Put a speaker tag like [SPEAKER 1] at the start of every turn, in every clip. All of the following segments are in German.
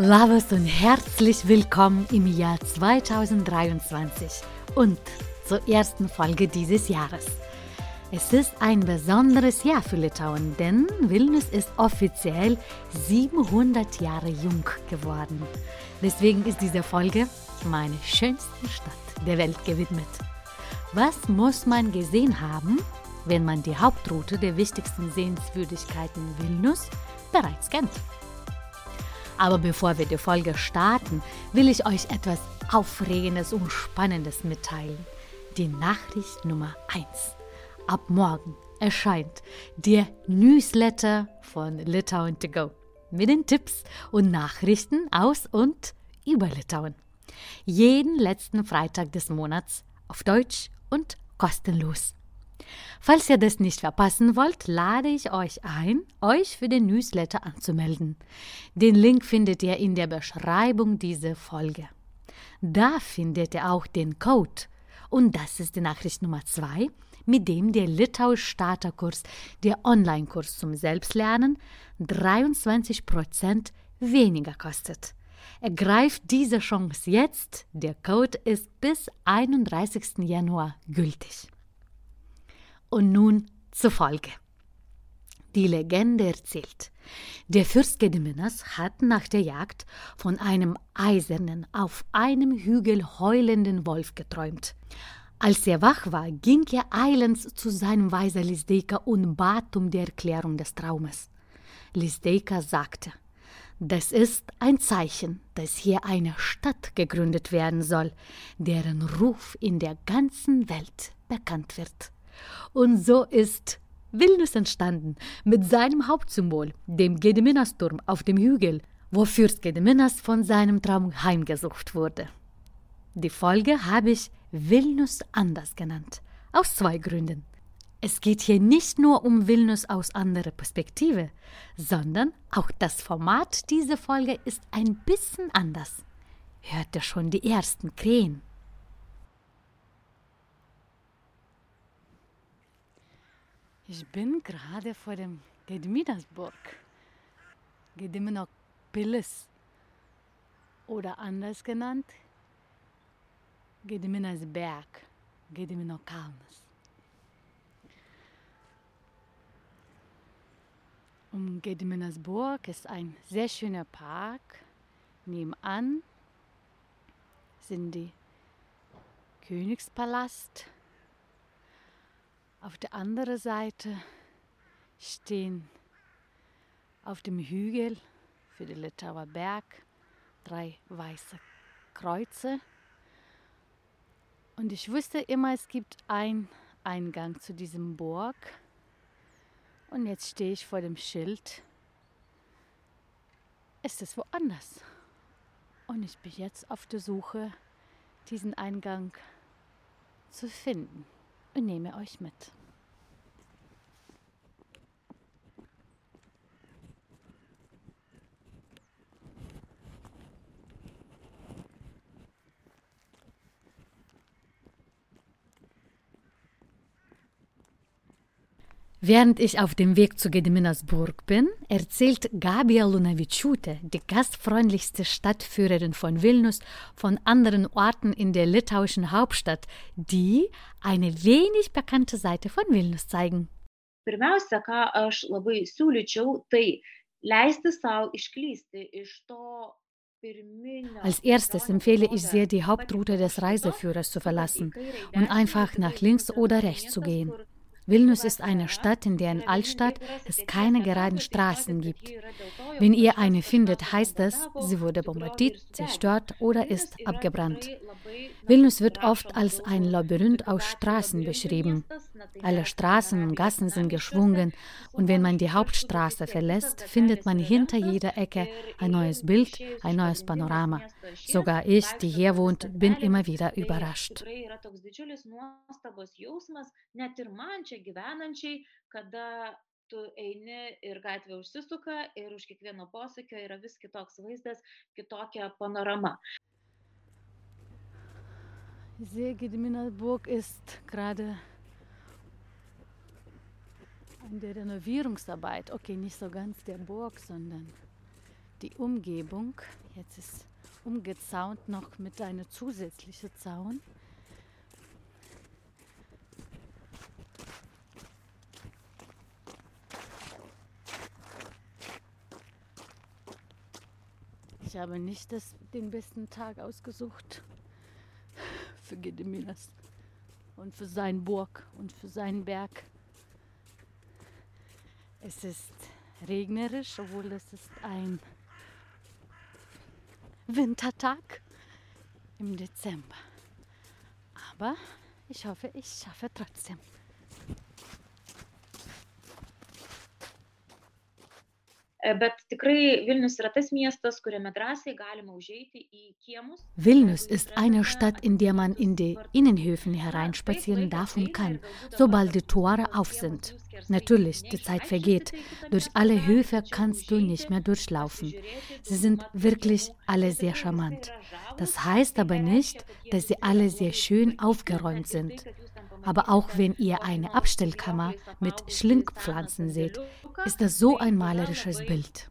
[SPEAKER 1] Labas und herzlich willkommen im Jahr 2023 und zur ersten Folge dieses Jahres. Es ist ein besonderes Jahr für Litauen, denn Vilnius ist offiziell 700 Jahre jung geworden. Deswegen ist diese Folge meine schönste Stadt der Welt gewidmet. Was muss man gesehen haben, wenn man die Hauptroute der wichtigsten Sehenswürdigkeiten Vilnius bereits kennt? Aber bevor wir die Folge starten, will ich euch etwas Aufregendes und Spannendes mitteilen. Die Nachricht Nummer 1. Ab morgen erscheint der Newsletter von Litauen to go mit den Tipps und Nachrichten aus und über Litauen. Jeden letzten Freitag des Monats auf Deutsch und kostenlos. Falls ihr das nicht verpassen wollt, lade ich euch ein, euch für den Newsletter anzumelden. Den Link findet ihr in der Beschreibung dieser Folge. Da findet ihr auch den Code. Und das ist die Nachricht Nummer zwei, mit dem der Litauisch Starterkurs, der Online-Kurs zum Selbstlernen, 23% weniger kostet. Ergreift diese Chance jetzt. Der Code ist bis 31. Januar gültig. Und nun zur Folge. Die Legende erzählt, der Fürst Gediminas hat nach der Jagd von einem eisernen, auf einem Hügel heulenden Wolf geträumt. Als er wach war, ging er eilends zu seinem Weiser Lisdeika und bat um die Erklärung des Traumes. Lisdeika sagte, das ist ein Zeichen, dass hier eine Stadt gegründet werden soll, deren Ruf in der ganzen Welt bekannt wird. Und so ist Vilnius entstanden mit seinem Hauptsymbol, dem Gediminasturm auf dem Hügel, wo Fürst Gediminas von seinem Traum heimgesucht wurde. Die Folge habe ich Vilnius anders genannt, aus zwei Gründen. Es geht hier nicht nur um Vilnius aus anderer Perspektive, sondern auch das Format dieser Folge ist ein bisschen anders. Hört ihr schon die ersten Krähen? Ich bin gerade vor dem Gediminas-Burg. Gedimino-Pilis. Oder anders genannt, Gediminas Berg, Gedimino Kalnas. Um Gediminas Burg ist ein sehr schöner Park. Nebenan sind die Königspalast auf der anderen Seite stehen auf dem Hügel für den Litauer Berg drei weiße Kreuze. Und ich wusste immer, es gibt einen Eingang zu diesem Burg. Und jetzt stehe ich vor dem Schild. Ist es woanders? Und ich bin jetzt auf der Suche, diesen Eingang zu finden und nehme euch mit. Während ich auf dem Weg zu Gediminas-Burg bin, erzählt Gabia Lunavičiūtė, die gastfreundlichste Stadtführerin von Vilnius, von anderen Orten in der litauischen Hauptstadt, die eine wenig bekannte Seite von Vilnius zeigen.
[SPEAKER 2] Pirmiausia, ką aš labai siūlyčiau, tai leisti savo išklysti iš to
[SPEAKER 1] als erstes empfehle ich sehr, die Hauptroute des Reiseführers zu verlassen und einfach nach links oder rechts zu gehen. Vilnius ist eine Stadt, in deren Altstadt es keine geraden Straßen gibt. Wenn ihr eine findet, heißt es, sie wurde bombardiert, zerstört oder ist abgebrannt. Vilnius wird oft als ein Labyrinth aus Straßen beschrieben. Alle Straßen und Gassen sind geschwungen und wenn man die Hauptstraße verlässt, findet man hinter jeder Ecke ein neues Bild, ein neues Panorama. Sogar ich, die hier wohnt, bin immer wieder überrascht.
[SPEAKER 2] Tu eini ir gatvė užsisuka ir už kiekvieno posūkio yra vis kitoks vaizdas, kitokia panorama.
[SPEAKER 1] Ich sehe, Gediminas Burg ist gerade an der Renovierungsarbeit. Okay, nicht so ganz der Burg, sondern die Umgebung. Jetzt ist umgezaunt noch mit einem zusätzlichen Zaun. Ich habe nicht das, den besten Tag ausgesucht für Gediminas und für seinen Burg und für seinen Berg. Es ist regnerisch, obwohl es ist ein Wintertag im Dezember. Aber ich hoffe, ich schaffe trotzdem.
[SPEAKER 2] Bet tikrai Vilnius yra tas miestas, kuriame drąsiai galima užeiti į kiemus.
[SPEAKER 1] Vilnius ist eine Stadt, in der man in die Innenhöfen hereinspazieren darf und kann, sobald die Tore auf sind. Natürlich, die Zeit vergeht. Durch alle Höfe kannst du nicht mehr durchlaufen. Sie sind wirklich alle sehr charmant. Das heißt aber nicht, dass sie alle sehr schön aufgeräumt sind. Aber auch wenn ihr eine Abstellkammer mit Schlingpflanzen seht, ist das so ein malerisches Bild.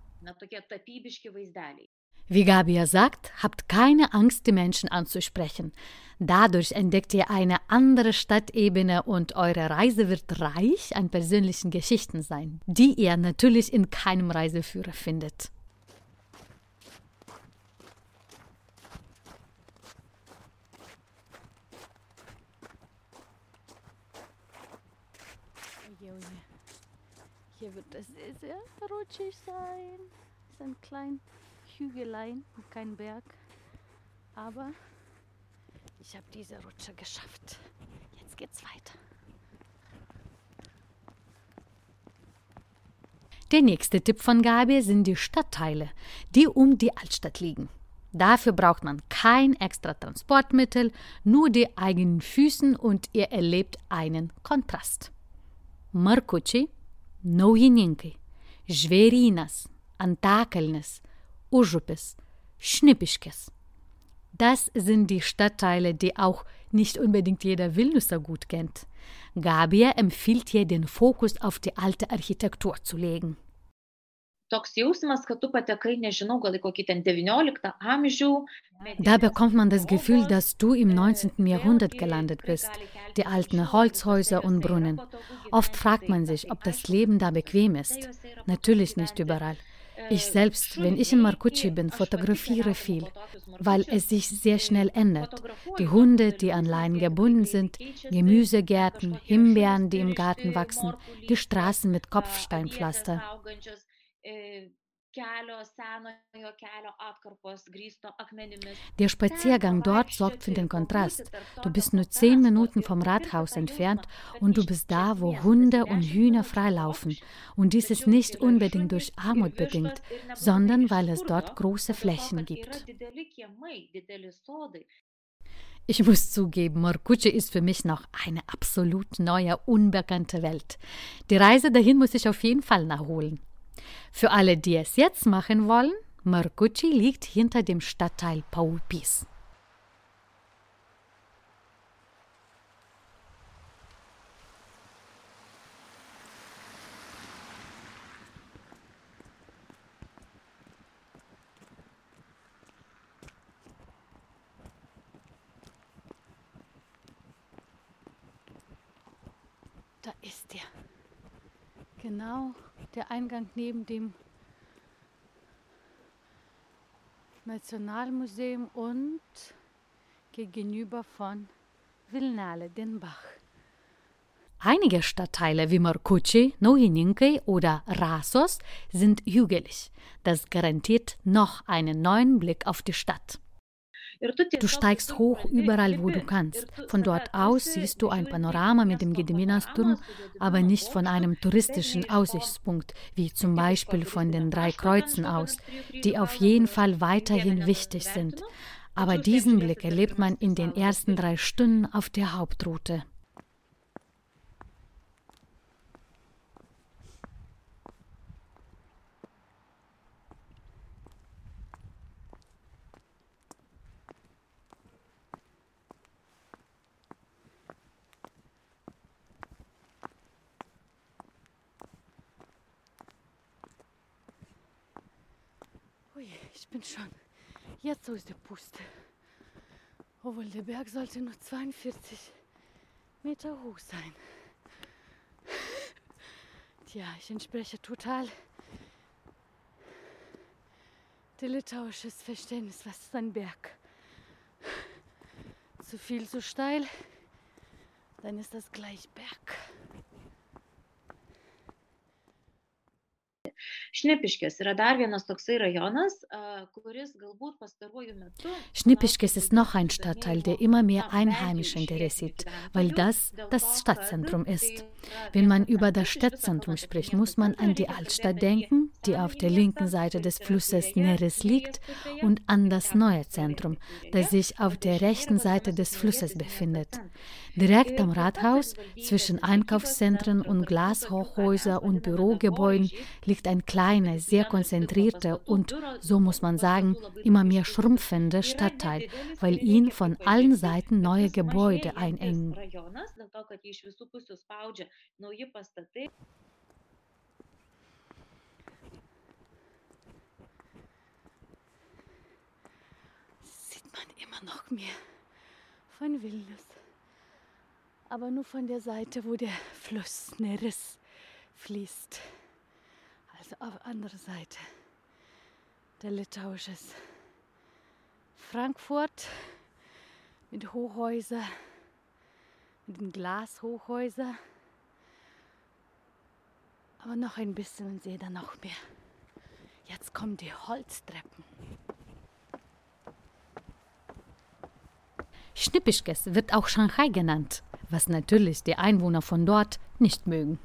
[SPEAKER 1] Wie Gabia sagt, habt keine Angst, die Menschen anzusprechen. Dadurch entdeckt ihr eine andere Stadtebene und eure Reise wird reich an persönlichen Geschichten sein, die ihr natürlich in keinem Reiseführer findet. Hier wird es sehr, rutschig sein. Es ist ein kleines Hügelein und kein Berg. Aber ich habe diese Rutsche geschafft. Jetzt geht's weiter. Der nächste Tipp von Gabi sind die Stadtteile, die um die Altstadt liegen. Dafür braucht man kein extra Transportmittel, nur die eigenen Füßen und ihr erlebt einen Kontrast. Markucci Naujininkai, Žvėrynas, Antakalnis, Užupis, Schnipischkes. Das sind die Stadtteile, die auch nicht unbedingt jeder Vilniuser gut kennt. Gabia empfiehlt hier, den Fokus auf die alte Architektur zu legen Da bekommt man das Gefühl, dass du im 19. Jahrhundert gelandet bist. Die alten Holzhäuser und Brunnen. Oft fragt man sich, ob das Leben da bequem ist. Natürlich nicht überall. Ich selbst, wenn ich in Markucci bin, fotografiere viel, weil es sich sehr schnell ändert. Die Hunde, die an Leinen gebunden sind, Gemüsegärten, Himbeeren, die im Garten wachsen, die Straßen mit Kopfsteinpflaster. Der Spaziergang dort sorgt für den Kontrast. Du bist nur zehn Minuten vom Rathaus entfernt und du bist da, wo Hunde und Hühner freilaufen. Und dies ist nicht unbedingt durch Armut bedingt, sondern weil es dort große Flächen gibt. Ich muss zugeben, Morkuche ist für mich noch eine absolut neue, unbekannte Welt. Die Reise dahin muss ich auf jeden Fall nachholen. Für alle, die es jetzt machen wollen, Marcucci liegt hinter dem Stadtteil Paupis. Da ist er. Genau der Eingang neben dem Nationalmuseum und gegenüber von Vilnale, den Bach. Einige Stadtteile wie Markucci, Naujininkai oder Rasos sind hügelig. Das garantiert noch einen neuen Blick auf die Stadt. Du steigst hoch überall, wo du kannst. Von dort aus siehst du ein Panorama mit dem Gediminas-Turm, aber nicht von einem touristischen Aussichtspunkt, wie zum Beispiel von den drei Kreuzen aus, die auf jeden Fall weiterhin wichtig sind. Aber diesen Blick erlebt man in den ersten drei Stunden auf der Hauptroute. Ich bin schon jetzt aus der Puste. Obwohl der Berg sollte nur 42 Meter hoch sein. Tja, ich entspreche total der litauisches Verständnis, was ist ein Berg. Zu viel zu steil, dann ist das gleich Berg.
[SPEAKER 2] Šnipiškės yra dar vienas toksai rajonas, kuris galbūt pastaruoju metu.
[SPEAKER 1] Schnipischkes ist noch ein Stadtteil, der immer mehr Einheimische interessiert, weil das das Stadtzentrum ist. Wenn man über das Stadtzentrum spricht, muss man an die Altstadt denken, die auf der linken Seite des Flusses Neres liegt, und an das neue Zentrum, das sich auf der rechten Seite des Flusses befindet. Direkt am Rathaus, zwischen Einkaufszentren und Glashochhäuser und Bürogebäuden, liegt ein kleiner, sehr konzentrierter und, so muss man sagen, immer mehr schrumpfender Stadtteil, weil ihn von allen Seiten neue Gebäude einengen. Sieht man immer noch mehr von Vilnius aber nur von der Seite, wo der Fluss Neris fließt. Also auf andere Seite der litauisches Frankfurt mit Hochhäusern, mit den Glashochhäusern. Aber noch ein bisschen und sehe dann noch mehr. Jetzt kommen die Holztreppen. Schnippischkes wird auch Shanghai genannt was natürlich die Einwohner von dort nicht mögen.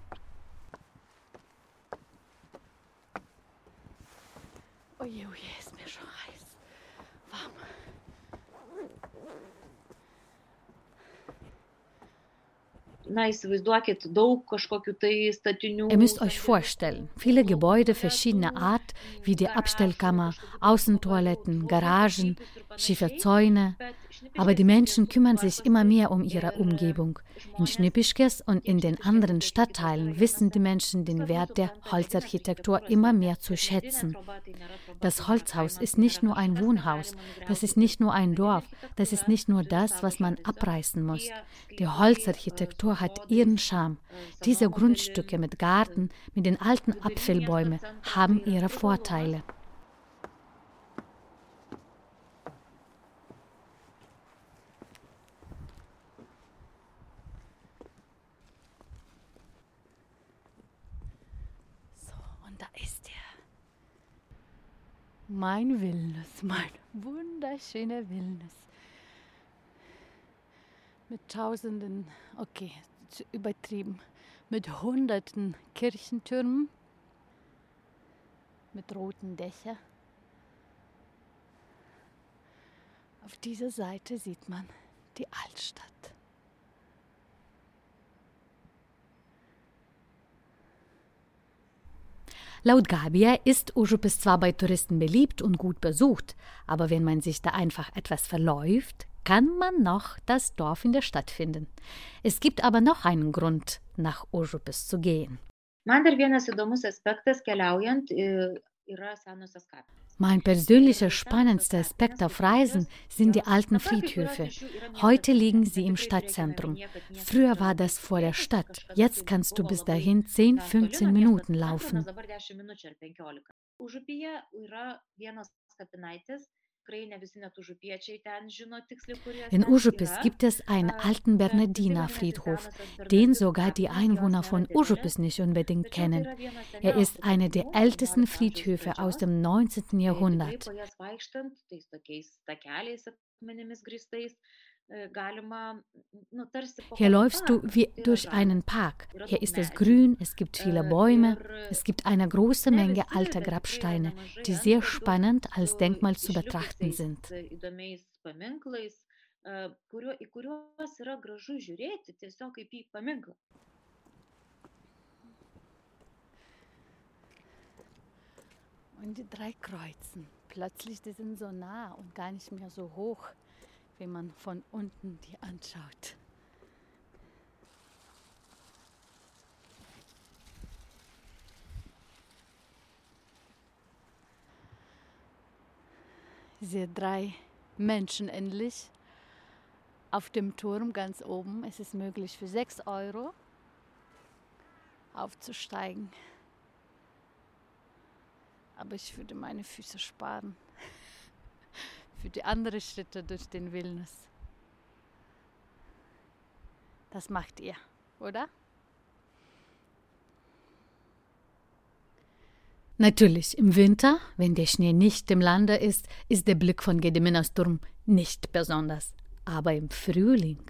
[SPEAKER 1] Ihr müsst euch vorstellen, viele Gebäude verschiedener Art, wie die Abstellkammer, Außentoiletten, Garagen, schiefe Zäune, aber die Menschen kümmern sich immer mehr um ihre Umgebung. In Schnippischkes und in den anderen Stadtteilen wissen die Menschen den Wert der Holzarchitektur immer mehr zu schätzen. Das Holzhaus ist nicht nur ein Wohnhaus, das ist nicht nur ein Dorf, das ist nicht nur das, was man abreißen muss. Die Holzarchitektur hat ihren Charme. Diese Grundstücke mit Garten, mit den alten Apfelbäumen haben ihre Vorteile. Mein Vilnius, mein wunderschöner Vilnius. Mit tausenden, okay, übertrieben, mit hunderten Kirchentürmen, mit roten Dächern. Auf dieser Seite sieht man die Altstadt. Laut Gabia ist Užupis zwar bei Touristen beliebt und gut besucht, aber wenn man sich da einfach etwas verläuft, kann man noch das Dorf in der Stadt finden. Es gibt aber noch einen Grund, nach Užupis zu gehen.
[SPEAKER 2] Kapinės.
[SPEAKER 1] Mein persönlicher spannendster Aspekt auf Reisen sind die alten Friedhöfe. Heute liegen sie im Stadtzentrum. Früher war das vor der Stadt. Jetzt kannst du bis dahin 10, 15 Minuten laufen. In Užupis gibt es einen alten Bernardiner Friedhof, den sogar die Einwohner von Užupis nicht unbedingt kennen. Er ist einer der ältesten Friedhöfe aus dem 19. Jahrhundert. Hier läufst du wie durch einen Park. Hier ist es grün, es gibt viele Bäume, es gibt eine große Menge alter Grabsteine, die sehr spannend als Denkmal zu betrachten sind. Und die drei Kreuzen. Plötzlich, die sind so nah und gar nicht mehr so hoch wenn man von unten die anschaut. Diese drei Menschen endlich auf dem Turm ganz oben. Es ist möglich für 6 Euro aufzusteigen. Aber ich würde meine Füße sparen für die anderen Schritte durch den Vilnius. Das macht ihr, oder? Natürlich, im Winter, wenn der Schnee nicht im Lande ist, ist der Blick von Gediminas Turm nicht besonders. Aber im Frühling.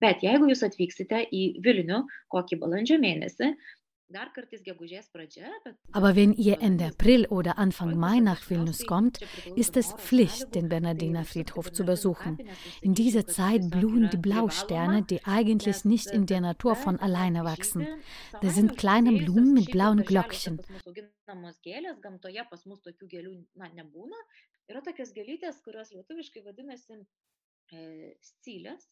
[SPEAKER 2] Bet jeigu jūs atvyksite į Vilnių kokį balandžio mėnesį,
[SPEAKER 1] aber wenn ihr Ende April oder Anfang Mai nach Vilnius kommt, ist es Pflicht, den Bernardiner Friedhof zu besuchen. In dieser Zeit blühen die Blausterne, die eigentlich nicht in der Natur von alleine wachsen. Das sind kleine Blumen mit blauen Glöckchen. Yra tokios gėlytės, kurios lietuviškai vadinasi e, scylės.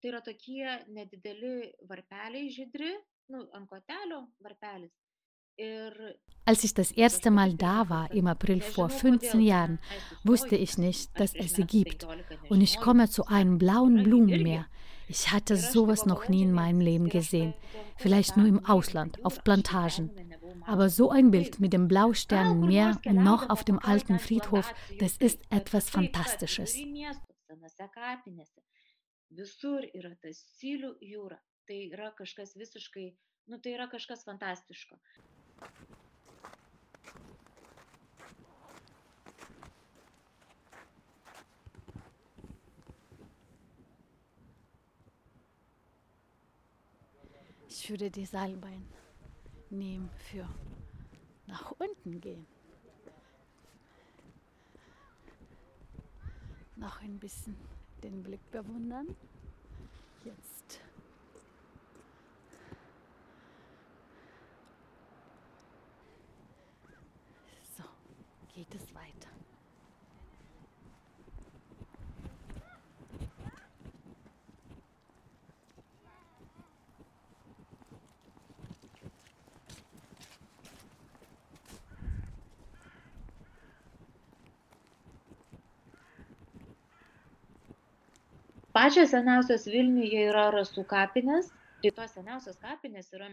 [SPEAKER 1] Tai yra tokie nedideli varpeliai žydri, Als ich das erste Mal da war, im April vor 15 Jahren, wusste ich nicht, dass es sie gibt. Und ich komme zu einem blauen Blumenmeer. Ich hatte sowas noch nie in meinem Leben gesehen. Vielleicht nur im Ausland, auf Plantagen. Aber so ein Bild mit dem Blausternenmeer und noch auf dem alten Friedhof, das ist etwas Fantastisches. Tai yra kažkas visiškai, nu tai yra kažkas fantastiško. Ich würde die Seilbein nehmen für nach unten gehen. Noch ein bisschen den Blick bewundern. Jetzt geht es weiter.
[SPEAKER 2] Pačios seniausios Vilniuje yra rasų kapinės. Tai tos seniausios kapinės yra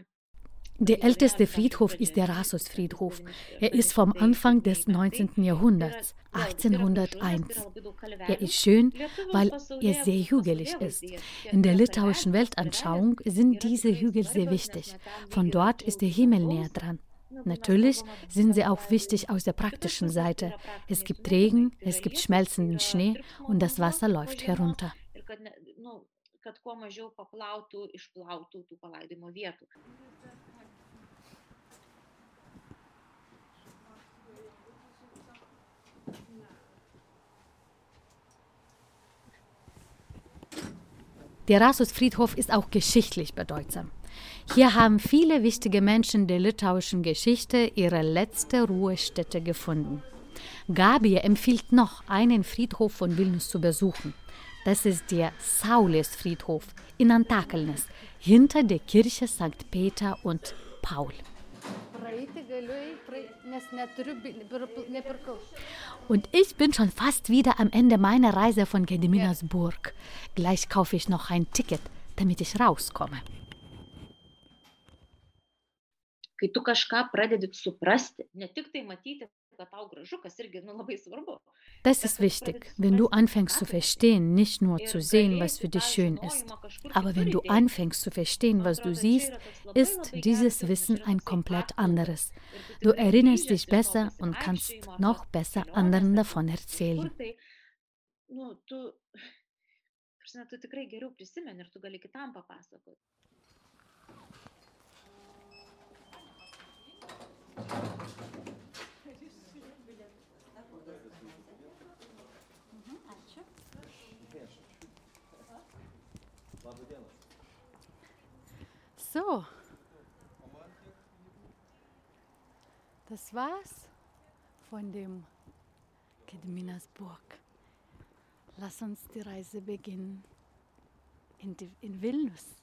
[SPEAKER 1] Der älteste Friedhof ist der Rassos-Friedhof. Er ist vom Anfang des 19. Jahrhunderts, 1801. Er ist schön, weil er sehr hügelig ist. In der litauischen Weltanschauung sind diese Hügel sehr wichtig. Von dort ist der Himmel näher dran. Natürlich sind sie auch wichtig aus der praktischen Seite. Es gibt Regen, es gibt schmelzenden Schnee und das Wasser läuft herunter
[SPEAKER 2] kad kuo mažiau paplautų, išplautų tų palaidimo vietų.
[SPEAKER 1] Der Rasus-Friedhof ist auch geschichtlich bedeutsam. Hier haben viele wichtige Menschen der litauischen Geschichte ihre letzte Ruhestätte gefunden. Gabi empfiehlt noch, einen Friedhof von Vilnius zu besuchen. Das ist der Saulės-Friedhof in Antakalnis, hinter der Kirche St. Peter und Paul. Und ich bin schon fast wieder am Ende meiner Reise von Gediminas Burg. Gleich kaufe ich noch ein Ticket, damit ich rauskomme.
[SPEAKER 2] Kai tu kažką pradedi suprasti, ne tik tai matyti,
[SPEAKER 1] Das ist wichtig, wenn du anfängst zu verstehen, nicht nur zu sehen, was für dich schön ist. Aber wenn du anfängst zu verstehen, was du siehst, ist dieses Wissen ein komplett anderes. Du erinnerst dich besser und kannst noch besser anderen davon erzählen.
[SPEAKER 2] tu, tikrai geriau prisimeni ir tu gali kitam papasakoti.
[SPEAKER 1] So, das war's von dem Kedminas Burg. Lass uns die Reise beginnen in, die, in Vilnius.